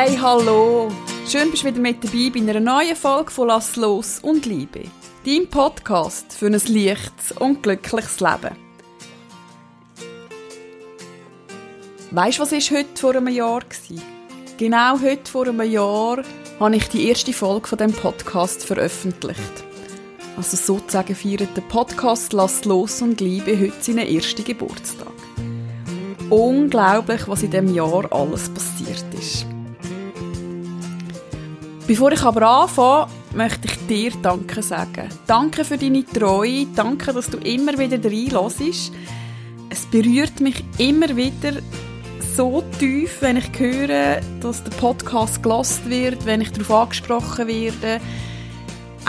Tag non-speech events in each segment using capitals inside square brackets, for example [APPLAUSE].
Hey, hallo! Schön, bist du wieder mit dabei bei einer neuen Folge von Lass los und Liebe. Dein Podcast für ein leichtes und glückliches Leben. Weißt du, was ist heute vor einem Jahr war? Genau heute vor einem Jahr habe ich die erste Folge von dem Podcast veröffentlicht. Also sozusagen feiert der Podcast Lass los und Liebe heute seinen ersten Geburtstag. Unglaublich, was in dem Jahr alles passiert ist. Bevor ich aber anfange, möchte ich dir Danke sagen. Danke für deine Treue, danke, dass du immer wieder reinlässt. Es berührt mich immer wieder so tief, wenn ich höre, dass der Podcast gelost wird, wenn ich darauf angesprochen werde.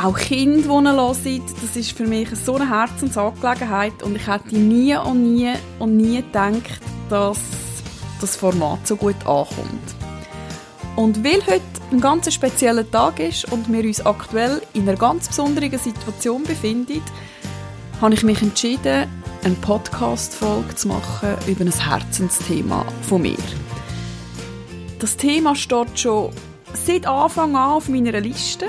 Auch Kinder, die ihn hören, das ist für mich so eine Herzensangelegenheit und ich hätte nie und nie und nie gedacht, dass das Format so gut ankommt. Und weil heute ein ganz spezieller Tag ist und wir uns aktuell in einer ganz besonderen Situation befinden, habe ich mich entschieden, eine Podcast-Folge zu machen über ein Herzensthema von mir. Das Thema steht schon seit Anfang an auf meiner Liste.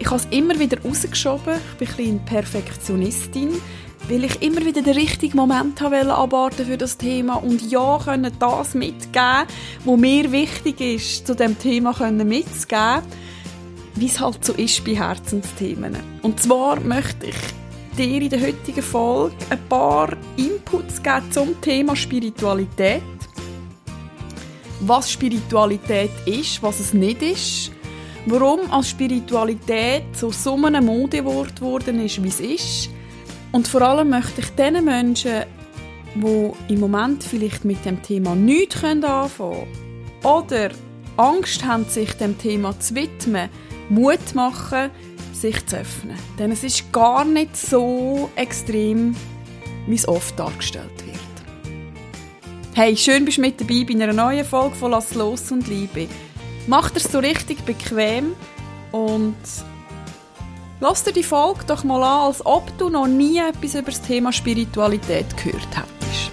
Ich habe es immer wieder rausgeschoben. Ich bin ein bisschen Perfektionistin weil ich immer wieder den richtigen Moment wollte für das Thema und ja können das mitgeben, was mir wichtig ist, zu dem Thema mitzugeben, wie es halt so ist bei Herzensthemen. Und zwar möchte ich dir in der heutigen Folge ein paar Inputs geben zum Thema Spiritualität. Was Spiritualität ist, was es nicht ist, warum als Spiritualität so so ein Modewort geworden ist, wie es ist, und vor allem möchte ich den Menschen, die im Moment vielleicht mit dem Thema nichts anfangen können oder Angst haben, sich dem Thema zu widmen, Mut machen, sich zu öffnen. Denn es ist gar nicht so extrem, wie es oft dargestellt wird. Hey, schön bist du mit dabei bei einer neuen Folge von Lass los und Liebe. Mach dir so richtig bequem und Lass dir die Folge doch mal an, als ob du noch nie etwas über das Thema Spiritualität gehört hättest.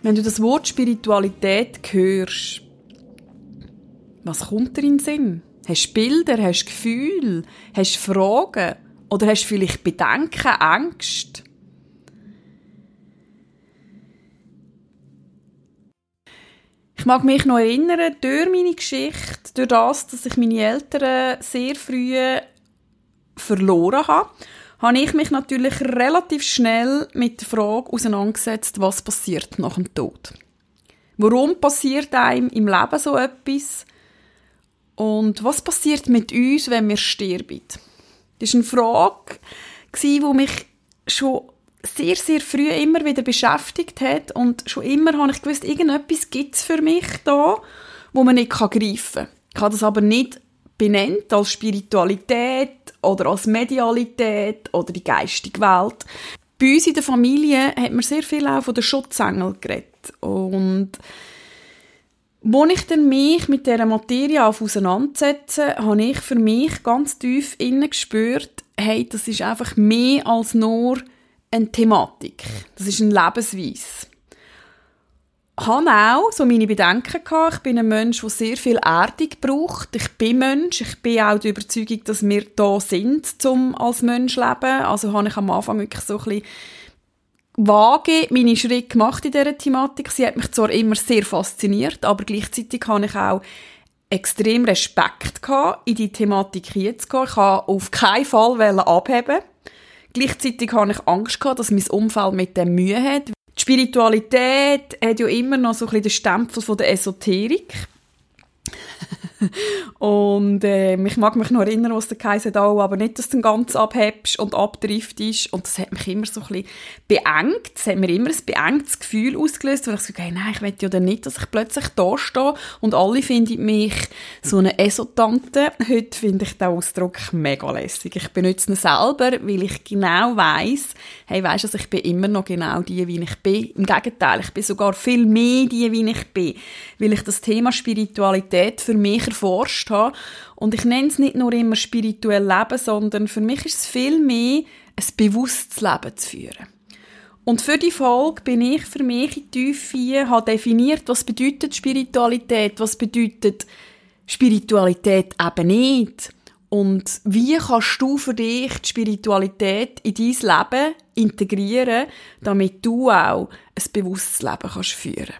Wenn du das Wort Spiritualität hörst, was kommt dir in den Sinn? Hast du Bilder, hast du Gefühle, hast du Fragen oder hast du vielleicht Bedenken, Angst? Ich mag mich noch erinnern, durch meine Geschichte, durch das, dass ich meine Eltern sehr früh verloren habe, habe ich mich natürlich relativ schnell mit der Frage auseinandergesetzt, was passiert nach dem Tod. Warum passiert einem im Leben so etwas? Und was passiert mit uns, wenn wir sterben? Das war eine Frage, die mich schon sehr, sehr früh immer wieder beschäftigt hat. Und schon immer habe ich gewusst, irgendetwas gibt es für mich da, wo man nicht greifen kann. Ich habe das aber nicht benannt als Spiritualität oder als Medialität oder die geistige Welt. Bei uns in der Familie hat man sehr viel auch von den Schutzengel geredet. Und als ich dann mich mit dieser Materie auseinandersetze, habe ich für mich ganz tief innen gespürt, hey, das ist einfach mehr als nur eine Thematik. Das ist eine Lebensweise. Ich hatte auch so meine Bedenken gehabt. Ich bin ein Mensch, der sehr viel Erdung braucht. Ich bin Mensch. Ich bin auch der Überzeugung, dass wir da sind, um als Mensch zu leben. Also habe ich am Anfang wirklich so ein bisschen vage meine Schritte gemacht in dieser Thematik. Sie hat mich zwar immer sehr fasziniert, aber gleichzeitig habe ich auch extrem Respekt gehabt, in die Thematik hineinzugehen. Ich wollte auf keinen Fall abheben. Gleichzeitig habe ich Angst gehabt, dass mein Umfeld mit dem Mühe hat. Die Spiritualität hat ja immer noch so ein bisschen den Stempel von der Esoterik. [LAUGHS] und äh, ich mag mich noch erinnern, was der Kaiser da aber nicht, dass du dann ganz abhebst und abdriftest. Und das hat mich immer so ein bisschen beengt. Das hat mir immer ein beengtes Gefühl ausgelöst, weil ich so, hey, nein, ich will ja nicht, dass ich plötzlich da stehe und alle finden mich so eine Esotante. Heute finde ich den Ausdruck mega lässig. Ich benutze ihn selber, weil ich genau weiss, hey, weisst du, ich bin immer noch genau die, wie ich bin. Im Gegenteil, ich bin sogar viel mehr die, wie ich bin, weil ich das Thema Spiritualität für mich erforscht habe. Und ich nenne es nicht nur immer spirituell Leben, sondern für mich ist es viel mehr, ein bewusstes Leben zu führen. Und für die Folge bin ich für mich in Tiefe, habe definiert, was bedeutet Spiritualität, was bedeutet Spiritualität eben nicht. Und wie kannst du für dich die Spiritualität in dein Leben integrieren, damit du auch ein bewusstes Leben kannst führen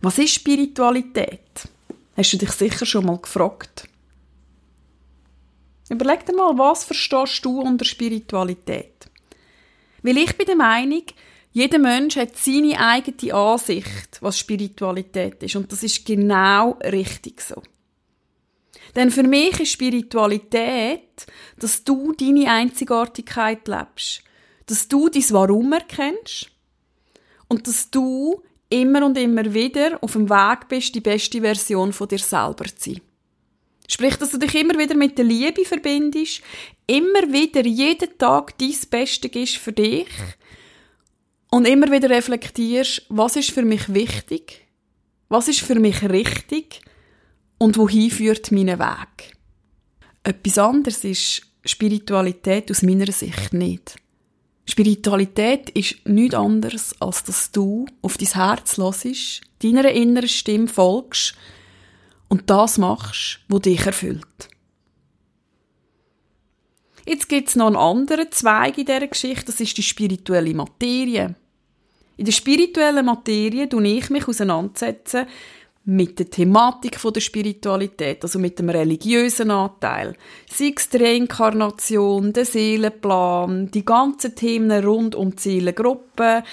Was ist Spiritualität? Hast du dich sicher schon mal gefragt? Überleg dir mal, was verstehst du unter Spiritualität? Weil ich bin der Meinung, jeder Mensch hat seine eigene Ansicht, was Spiritualität ist. Und das ist genau richtig so. Denn für mich ist Spiritualität, dass du deine Einzigartigkeit lebst. Dass du dein Warum erkennst. Und dass du immer und immer wieder auf dem Weg bist, die beste Version von dir selber zu sein. Sprich, dass du dich immer wieder mit der Liebe verbindest, immer wieder jeden Tag dein Beste gibst für dich und immer wieder reflektierst, was ist für mich wichtig, was ist für mich richtig und wohin führt mein Weg. Etwas anderes ist Spiritualität aus meiner Sicht nicht. Spiritualität ist nichts anderes, als dass du auf dein Herz hörst, deiner inneren Stimme folgst und das machst, was dich erfüllt. Jetzt gibt es noch einen anderen Zweig in dieser Geschichte, das ist die spirituelle Materie. In der spirituellen Materie tue ich mich auseinandersetzen mit der Thematik der Spiritualität, also mit dem religiösen Anteil. Sei es die Reinkarnation, der Seelenplan, die ganzen Themen rund um die Seelengruppe,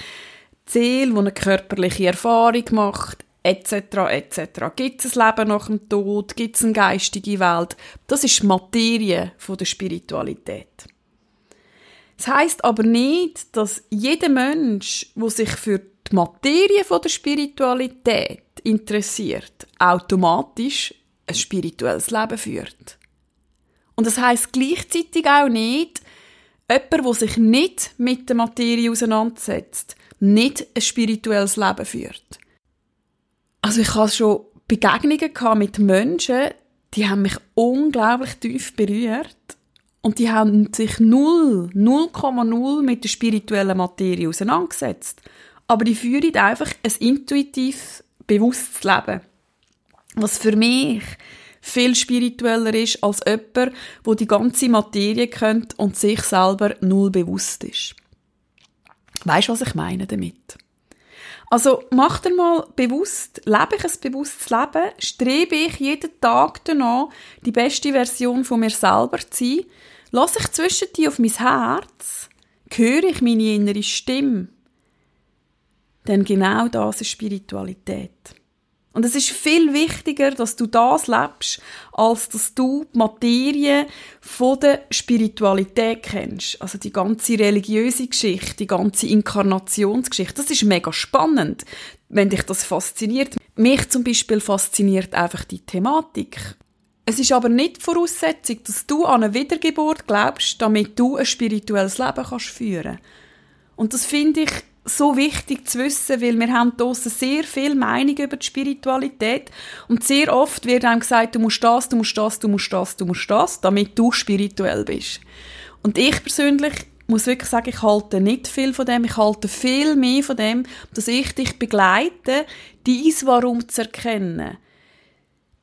die Seele, die eine körperliche Erfahrung macht, etc. etc. Gibt es ein Leben nach dem Tod? Gibt es eine geistige Welt? Das ist die Materie der Spiritualität. Das heißt aber nicht, dass jeder Mensch, der sich für die Materie der Spiritualität interessiert, automatisch ein spirituelles Leben führt. Und das heißt gleichzeitig auch nicht, jemand, der sich nicht mit der Materie auseinandersetzt, nicht ein spirituelles Leben führt. Also ich hatte schon Begegnungen mit Menschen, die haben mich unglaublich tief berührt und die haben sich null, 0,0 mit der spirituellen Materie auseinandergesetzt. Aber die führen einfach ein intuitiv bewusstes Leben. Was für mich viel spiritueller ist als jemand, wo die ganze Materie kennt und sich selber null bewusst ist. Weißt du, was ich meine damit? Also mach dir mal bewusst, lebe ich ein bewusstes Leben, strebe ich jeden Tag danach, die beste Version von mir selber zu sein, lasse ich zwischen dir auf mein Herz, höre ich meine innere Stimme. Denn genau das ist Spiritualität. Und es ist viel wichtiger, dass du das lebst, als dass du die Materie von der Spiritualität kennst. Also die ganze religiöse Geschichte, die ganze Inkarnationsgeschichte. Das ist mega spannend, wenn dich das fasziniert. Mich zum Beispiel fasziniert einfach die Thematik. Es ist aber nicht Voraussetzung, dass du an eine Wiedergeburt glaubst, damit du ein spirituelles Leben kannst führen. Und das finde ich so wichtig zu wissen, weil wir haben draussen sehr viel Meinung über die Spiritualität. Und sehr oft wird einem gesagt, du musst das, du musst das, du musst das, du musst das, damit du spirituell bist. Und ich persönlich muss wirklich sagen, ich halte nicht viel von dem, ich halte viel mehr von dem, dass ich dich begleite, dies Warum zu erkennen,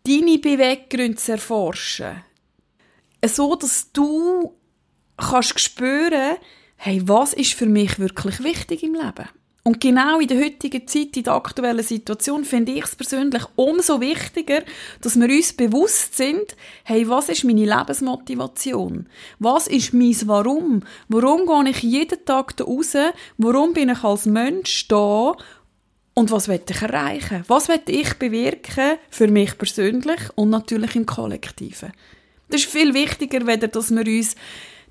deine Beweggründe zu erforschen, so dass du kannst spüren, hey, was ist für mich wirklich wichtig im Leben? Und genau in der heutigen Zeit, in der aktuellen Situation, finde ich es persönlich umso wichtiger, dass wir uns bewusst sind, hey, was ist meine Lebensmotivation? Was ist mein Warum? Warum gehe ich jeden Tag da raus? Warum bin ich als Mensch da? Und was will ich erreichen? Was will ich bewirken für mich persönlich und natürlich im Kollektiven? Das ist viel wichtiger, weder dass wir uns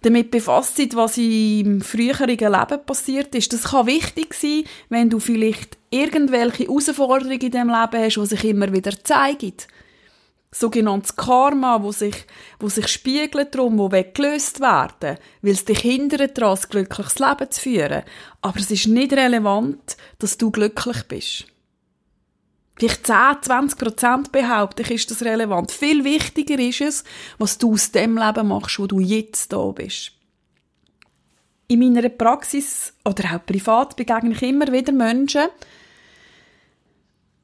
damit befasst sind, was im früheren Leben passiert ist. Das kann wichtig sein, wenn du vielleicht irgendwelche Herausforderungen in deinem Leben hast, die sich immer wieder zeigen. sogenanntes Karma, wo sich, wo sich spiegelt darum, wo gelöst werden, weil es dich hindert daran, ein glückliches Leben zu führen. Aber es ist nicht relevant, dass du glücklich bist. Vielleicht 10, 20 Prozent behaupte ich, ist das relevant. Viel wichtiger ist es, was du aus dem Leben machst, wo du jetzt da bist. In meiner Praxis oder auch privat begegne ich immer wieder Menschen,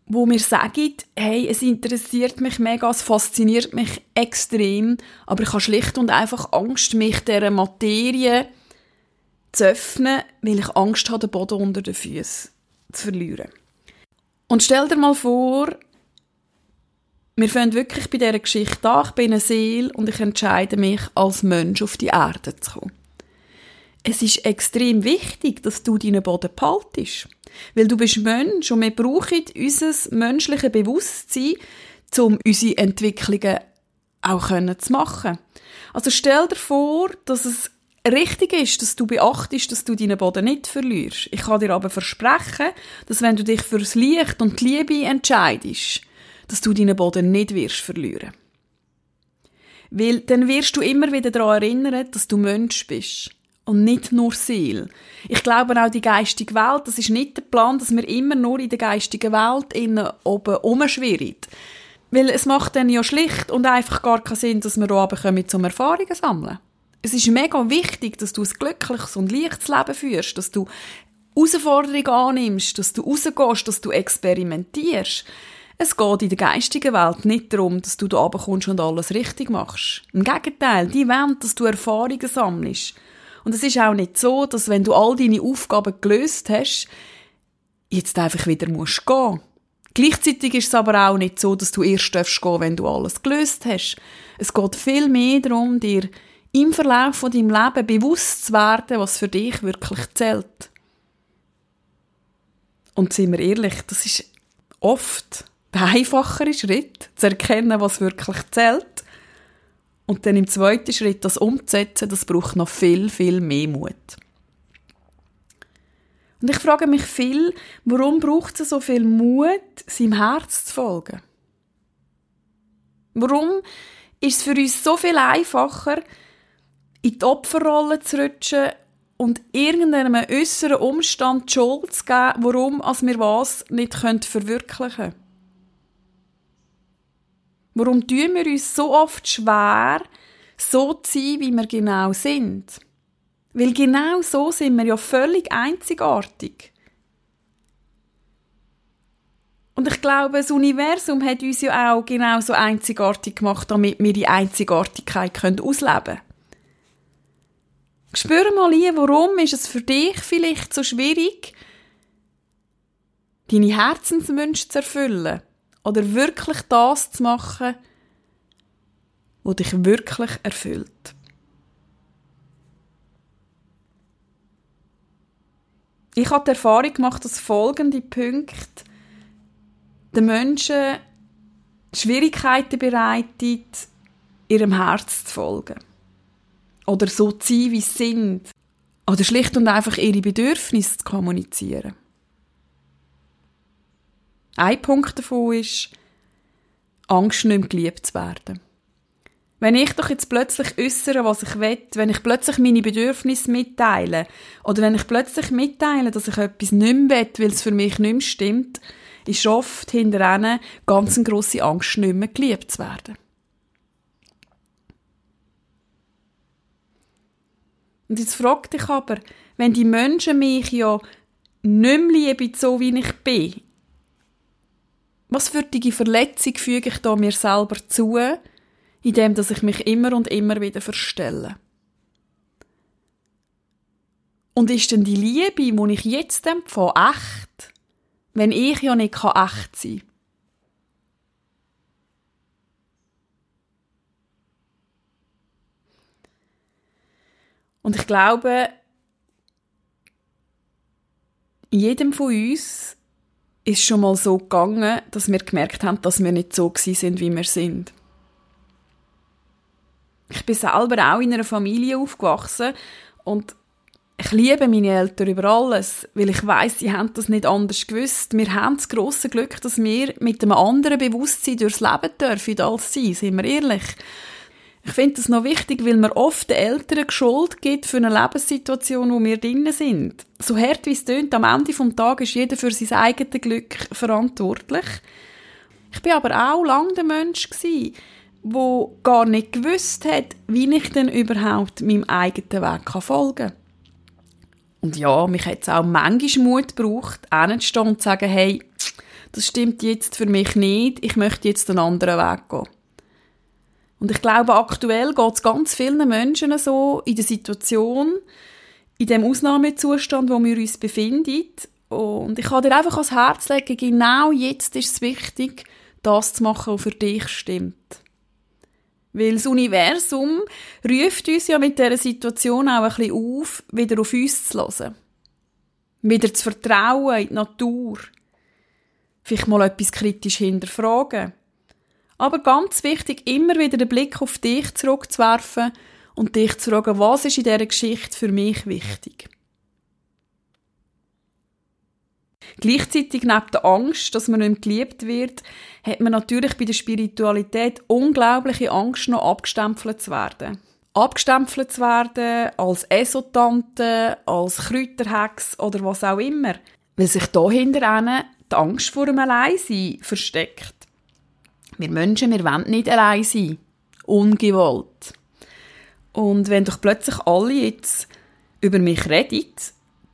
wo mir sagen, hey, es interessiert mich mega, es fasziniert mich extrem, aber ich habe schlicht und einfach Angst, mich dieser Materie zu öffnen, weil ich Angst habe, den Boden unter den Füßen zu verlieren. Und stell dir mal vor, wir fangen wirklich bei dieser Geschichte an, ich bin eine Seele und ich entscheide mich, als Mensch auf die Erde zu kommen. Es ist extrem wichtig, dass du deinen Boden behaltest. Weil du bist Mensch und wir brauchen unser menschliches Bewusstsein, um unsere Entwicklungen auch zu machen. Also stell dir vor, dass es richtig ist, dass du beachtest, dass du deinen Boden nicht verlierst. Ich kann dir aber versprechen, dass wenn du dich fürs Licht und die Liebe entscheidest, dass du deinen Boden nicht wirst verlieren. Weil dann wirst du immer wieder daran erinnern, dass du Mensch bist und nicht nur Seele. Ich glaube auch die geistige Welt, das ist nicht der Plan, dass wir immer nur in der geistigen Welt innen oben umschwirren. Weil es macht dann ja schlicht und einfach gar keinen Sinn, dass wir oben kommen, zum Erfahrungen sammeln. Es ist mega wichtig, dass du ein glückliches und leichtes Leben führst, dass du Herausforderungen annimmst, dass du rausgehst, dass du experimentierst. Es geht in der geistigen Welt nicht darum, dass du da kommst und alles richtig machst. Im Gegenteil, die wollen, dass du Erfahrungen sammelst. Und es ist auch nicht so, dass wenn du all deine Aufgaben gelöst hast, jetzt einfach wieder musst gehen. Gleichzeitig ist es aber auch nicht so, dass du erst darfst gehen, wenn du alles gelöst hast. Es geht viel mehr darum, dir im Verlauf von deinem Leben bewusst zu werden, was für dich wirklich zählt. Und sind wir ehrlich, das ist oft der einfachere Schritt, zu erkennen, was wirklich zählt. Und dann im zweiten Schritt das umzusetzen, das braucht noch viel, viel mehr Mut. Und ich frage mich viel, warum braucht es so viel Mut, seinem Herz zu folgen? Warum ist es für uns so viel einfacher, in die Opferrolle zu rutschen und irgendeinem äußeren Umstand die Schuld zu geben, warum als wir was nicht verwirklichen können? Warum tun wir uns so oft schwer, so zu sein, wie wir genau sind? Weil genau so sind wir ja völlig einzigartig. Und ich glaube, das Universum hat uns ja auch genau so einzigartig gemacht, damit wir die Einzigartigkeit ausleben können. Spür mal ein, warum ist es für dich vielleicht so schwierig, deine Herzenswünsche zu erfüllen? oder wirklich das zu machen, was dich wirklich erfüllt. Ich habe die Erfahrung gemacht, dass folgende Punkte den Menschen Schwierigkeiten bereitet, ihrem Herz zu folgen. Oder so zu sein, wie sie sind. Oder schlicht und einfach ihre Bedürfnisse zu kommunizieren. Ein Punkt davon ist, Angst, nicht mehr geliebt zu werden. Wenn ich doch jetzt plötzlich äußere, was ich will, wenn ich plötzlich meine Bedürfnisse mitteile, oder wenn ich plötzlich mitteile, dass ich etwas nicht mehr will, weil es für mich nicht mehr stimmt, ist oft hinter ihnen ganz grosse Angst, nicht mehr geliebt zu werden. Und jetzt frag dich aber, wenn die Menschen mich ja nicht mehr lieben, so wie ich bin, was für die Verletzung füge ich da mir selber zu, indem dass ich mich immer und immer wieder verstelle? Und ist denn die Liebe, die ich jetzt empfange, echt, wenn ich ja nicht echt sein kann? Und ich glaube, jedem von uns ist schon mal so gegangen, dass wir gemerkt haben, dass wir nicht so sind, wie wir sind. Ich bin selber auch in einer Familie aufgewachsen und Ich liebe meine Eltern über alles, weil ich weiß, sie haben das nicht anders gewusst. Wir haben das grosse Glück, dass wir mit einem anderen Bewusstsein durchs Leben dürfen als sie, sind wir ehrlich. Ich finde das noch wichtig, weil man oft den Eltern Schuld gibt für eine Lebenssituation, wo wir drinnen sind. So hart wie es tönt, am Ende des Tages ist jeder für sein eigenes Glück verantwortlich. Ich bin aber auch lange der Mensch gewesen, wo gar nicht gewusst hat, wie ich denn überhaupt meinem eigenen Weg folgen kann. Und ja, mich hat es auch manchmal Mut gebraucht, hinzustehen und zu sagen, hey, das stimmt jetzt für mich nicht, ich möchte jetzt einen anderen Weg gehen. Und ich glaube, aktuell geht es ganz vielen Menschen so in der Situation, in dem Ausnahmezustand, wo wir uns befinden. Und ich kann dir einfach ans Herz legen, genau jetzt ist es wichtig, das zu machen, was für dich stimmt. Weil das Universum ruft uns ja mit dieser Situation auch ein bisschen auf, wieder auf uns zu hören. Wieder zu vertrauen in die Natur. Vielleicht mal etwas kritisch hinterfragen. Aber ganz wichtig, immer wieder den Blick auf dich zurückzuwerfen und dich zu fragen, was ist in dieser Geschichte für mich wichtig. Gleichzeitig neben der Angst, dass man nicht geliebt wird, hat man natürlich bei der Spiritualität unglaubliche Angst, noch abgestempelt zu werden. Abgestempelt zu werden als Esotante, als Kräuterhex oder was auch immer. Weil sich dahinter die Angst vor dem Alleinsein versteckt. Wir Menschen, wir wollen nicht allein sein. Ungewollt. Und wenn doch plötzlich alle jetzt über mich reden,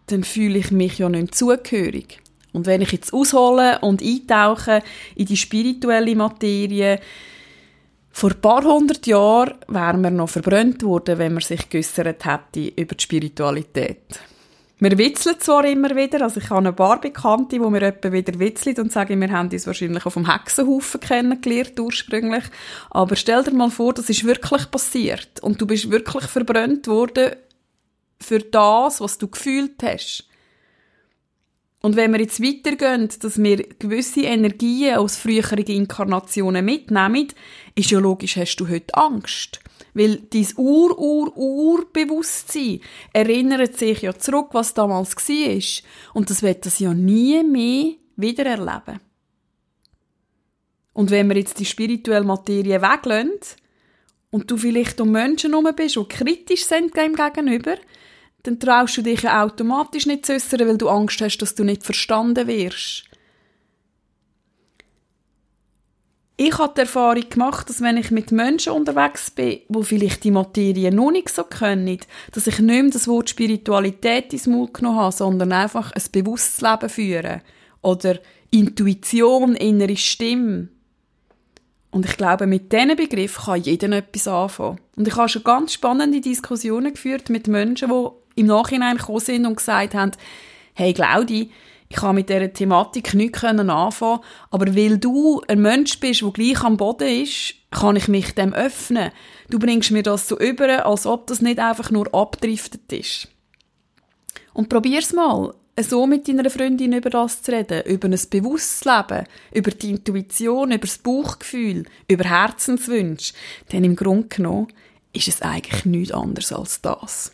dann fühle ich mich ja nicht zugehörig. Und wenn ich jetzt aushole und eintauche in die spirituelle Materie, vor ein paar hundert Jahren wären wir noch verbrannt worden, wenn man sich geäussert hätte über die Spiritualität. Wir witzeln zwar immer wieder, also ich habe ein paar Bekannte, wo wir etwa wieder witzeln und sagen, wir haben uns wahrscheinlich auf dem Hexenhaufen kennengelernt ursprünglich, aber stell dir mal vor, das ist wirklich passiert und du bist wirklich verbrannt worden für das, was du gefühlt hast. Und wenn wir jetzt weitergehen, dass wir gewisse Energien aus früheren Inkarnationen mitnehmen, ist ja logisch, hast du heute Angst. Weil dein Ur-Ur-Ur-Bewusstsein erinnert sich ja zurück, was damals war. Und das wird das ja nie mehr wieder erleben. Und wenn wir jetzt die spirituelle Materie weglassen und du vielleicht um Menschen herum bist, die kritisch sind dem gegenüber, dann traust du dich ja automatisch nicht zu äußern, weil du Angst hast, dass du nicht verstanden wirst. Ich habe die Erfahrung gemacht, dass wenn ich mit Menschen unterwegs bin, wo vielleicht die Materie noch nicht so können, dass ich nicht mehr das Wort Spiritualität ins Mund genommen habe, sondern einfach ein bewusstes Leben führen. Oder Intuition, innere Stimme. Und ich glaube, mit diesen Begriff kann jeder etwas anfangen. Und ich habe schon ganz spannende Diskussionen geführt mit Menschen, die im Nachhinein gekommen sind und gesagt haben, hey Claudi, ich kann mit dieser Thematik nichts anfangen, aber weil du ein Mensch bist, der gleich am Boden ist, kann ich mich dem öffnen. Du bringst mir das so über, als ob das nicht einfach nur abdriftet ist. Und probier's mal, so mit deiner Freundin über das zu reden, über ein bewusstes Leben, über die Intuition, über das Bauchgefühl, über Herzenswünsche. Denn im Grunde genommen ist es eigentlich nichts anderes als das.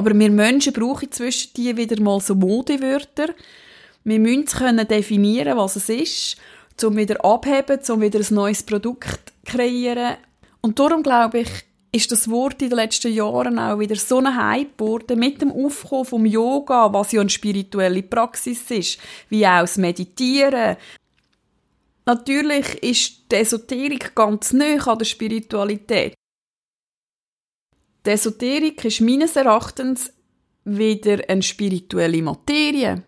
Aber wir Menschen brauchen zwischen die wieder mal so Modewörter. Wir müssen können definieren, was es ist, um wieder abheben, um wieder ein neues Produkt zu kreieren. Und darum glaube ich, ist das Wort in den letzten Jahren auch wieder so ein Hype geworden, mit dem Aufkommen vom Yoga, was ja eine spirituelle Praxis ist, wie auch das Meditieren. Natürlich ist die Esoterik ganz nah an der Spiritualität. Die Esoterik ist meines Erachtens wieder eine spirituelle Materie.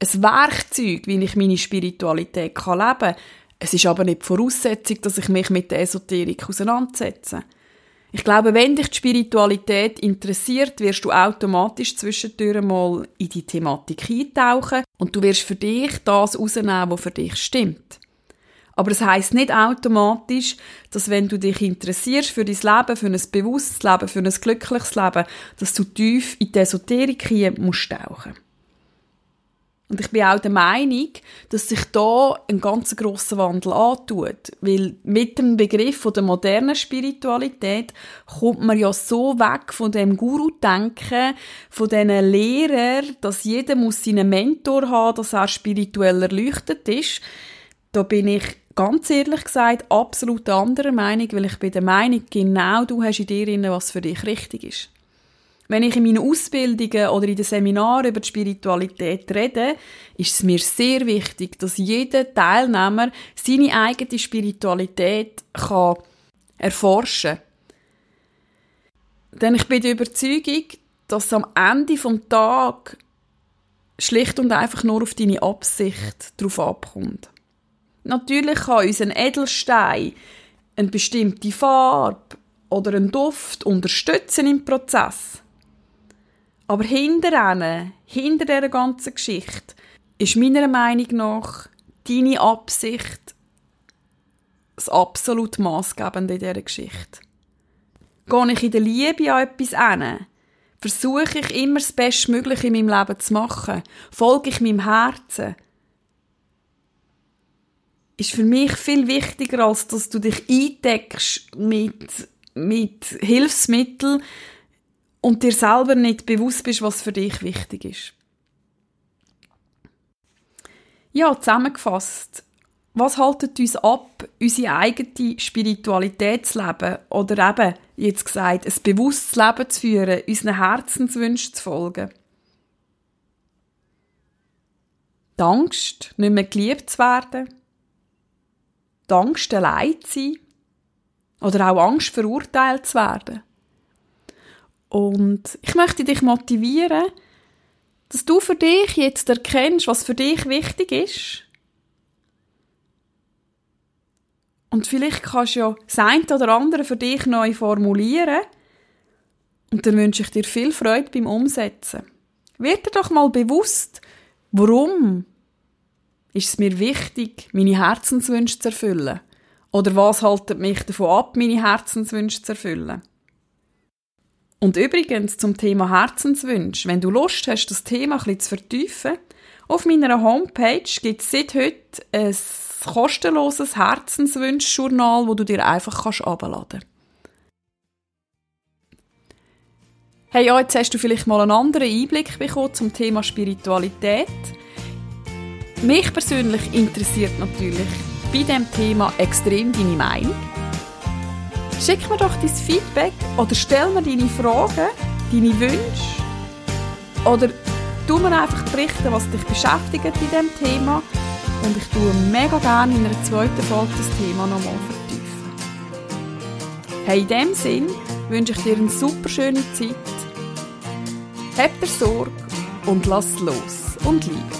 Ein Werkzeug, wie ich meine Spiritualität leben kann. Es ist aber nicht die Voraussetzung, dass ich mich mit der Esoterik auseinandersetze. Ich glaube, wenn dich die Spiritualität interessiert, wirst du automatisch zwischendurch mal in die Thematik eintauchen und du wirst für dich das rausnehmen, was für dich stimmt. Aber es heißt nicht automatisch, dass wenn du dich interessierst für dein Leben, für ein bewusstes Leben, für ein glückliches Leben, dass du tief in die Esoterik hier musst tauchen. Und ich bin auch der Meinung, dass sich da ein ganz grosser Wandel antut. Weil mit dem Begriff der modernen Spiritualität kommt man ja so weg von dem Guru-Denken, von diesen Lehrern, dass jeder muss seinen Mentor haben, dass er spirituell erleuchtet ist. Da bin ich ganz ehrlich gesagt absolut anderer Meinung, weil ich bin der Meinung, genau du hast in dir was für dich richtig ist. Wenn ich in meinen Ausbildungen oder in den Seminaren über die Spiritualität rede, ist es mir sehr wichtig, dass jeder Teilnehmer seine eigene Spiritualität kann erforschen kann. Denn ich bin der Überzeugung, dass am Ende des Tages schlicht und einfach nur auf deine Absicht drauf abkommt. Natürlich kann uns ein Edelstein eine bestimmte Farbe oder einen Duft unterstützen im Prozess. Aber hinter ihnen, hinter dieser ganzen Geschichte, ist meiner Meinung nach deine Absicht das absolut Maßgebende in dieser Geschichte. Gehe ich in der Liebe an etwas hin, versuche ich immer das Bestmögliche in meinem Leben zu machen, folge ich meinem Herzen, ist für mich viel wichtiger, als dass du dich eindeckst mit, mit Hilfsmitteln, und dir selber nicht bewusst bist, was für dich wichtig ist. Ja, zusammengefasst. Was haltet uns ab, unsere eigene Spiritualität zu leben oder eben, jetzt gesagt, ein bewusstes Leben zu führen, unseren Herzenswünschen zu folgen? Die Angst, nicht mehr geliebt zu werden? Die Angst, allein zu sein? Oder auch Angst, verurteilt zu werden? Und ich möchte dich motivieren, dass du für dich jetzt erkennst, was für dich wichtig ist. Und vielleicht kannst du ja das eine oder andere für dich neu formulieren. Und dann wünsche ich dir viel Freude beim Umsetzen. Wird dir doch mal bewusst, warum ist es mir wichtig, meine Herzenswünsche zu erfüllen? Oder was haltet mich davon ab, meine Herzenswünsche zu erfüllen? Und übrigens zum Thema Herzenswunsch, wenn du Lust hast, das Thema bisschen zu vertiefen, auf meiner Homepage gibt es seit heute ein kostenloses Herzenswunschjournal, wo du dir einfach kannst abladen. Hey, jetzt hast du vielleicht mal einen anderen Einblick bekommen zum Thema Spiritualität. Mich persönlich interessiert natürlich bei dem Thema extrem deine Meinung. Schick mir doch dein Feedback oder stell mir deine Fragen, deine Wünsche oder tu mir einfach berichten, was dich beschäftigt in diesem Thema und ich tue mega gerne in einer zweiten Folge das Thema nochmal vertiefen. Hey, in diesem Sinn wünsche ich dir eine super schöne Zeit. Hab dir Sorge und lass los und liebe.